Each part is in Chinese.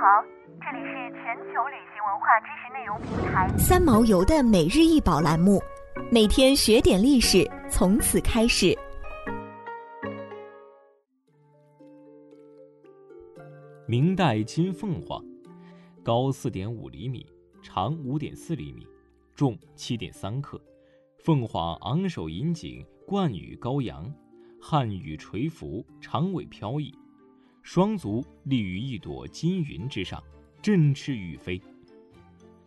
好，这里是全球旅行文化知识内容平台三毛游的每日一宝栏目，每天学点历史，从此开始。明代金凤凰，高四点五厘米，长五点四厘米，重七点三克。凤凰昂首引颈，冠羽高扬，汉羽垂浮，长尾飘逸。双足立于一朵金云之上，振翅欲飞。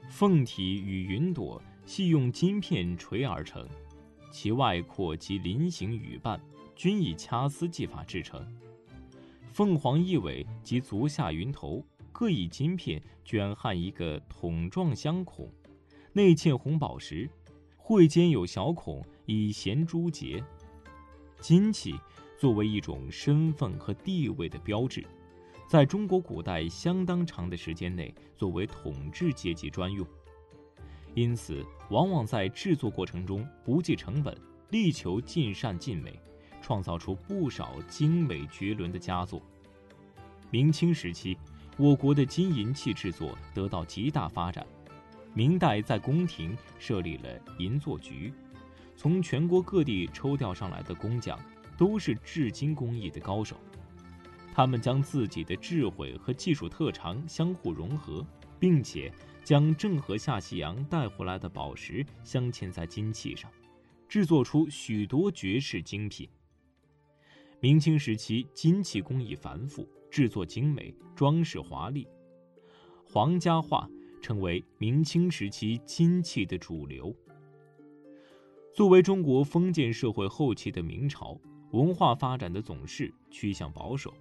凤体与云朵系用金片垂而成，其外廓及鳞形羽瓣均以掐丝技法制成。凤凰翼尾及足下云头各以金片卷焊一个筒状镶孔，内嵌红宝石，喙间有小孔以衔珠结。金器。作为一种身份和地位的标志，在中国古代相当长的时间内作为统治阶级专用，因此往往在制作过程中不计成本，力求尽善尽美，创造出不少精美绝伦的佳作。明清时期，我国的金银器制作得到极大发展，明代在宫廷设立了银作局，从全国各地抽调上来的工匠。都是制金工艺的高手，他们将自己的智慧和技术特长相互融合，并且将郑和下西洋带回来的宝石镶嵌在金器上，制作出许多绝世精品。明清时期，金器工艺繁复，制作精美，装饰华丽，皇家画成为明清时期金器的主流。作为中国封建社会后期的明朝。文化发展的总是趋向保守，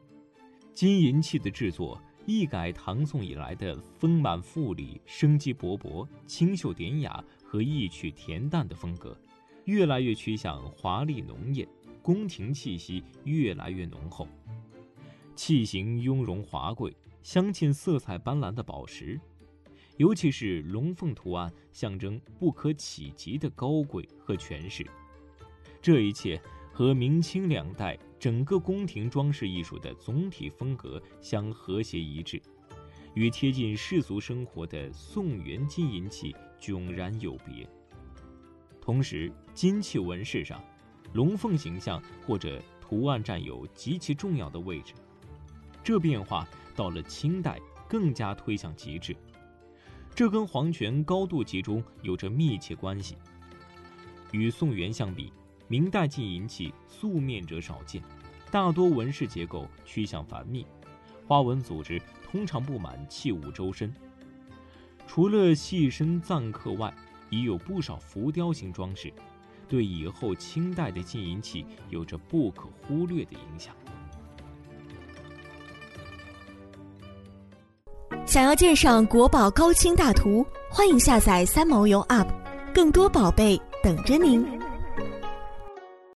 金银器的制作一改唐宋以来的丰满富丽、生机勃勃、清秀典雅和意趣恬淡的风格，越来越趋向华丽浓艳，宫廷气息越来越浓厚，器型雍容华贵，镶嵌色彩斑斓的宝石，尤其是龙凤图案，象征不可企及的高贵和权势，这一切。和明清两代整个宫廷装饰艺术的总体风格相和谐一致，与贴近世俗生活的宋元金银器迥然有别。同时，金器纹饰上，龙凤形象或者图案占有极其重要的位置。这变化到了清代更加推向极致，这跟皇权高度集中有着密切关系。与宋元相比。明代金银器素面者少见，大多纹饰结构趋向繁密，花纹组织通常布满器物周身。除了细身錾刻外，已有不少浮雕型装饰，对以后清代的金银器有着不可忽略的影响。想要鉴赏国宝高清大图，欢迎下载三毛游 App，更多宝贝等着您。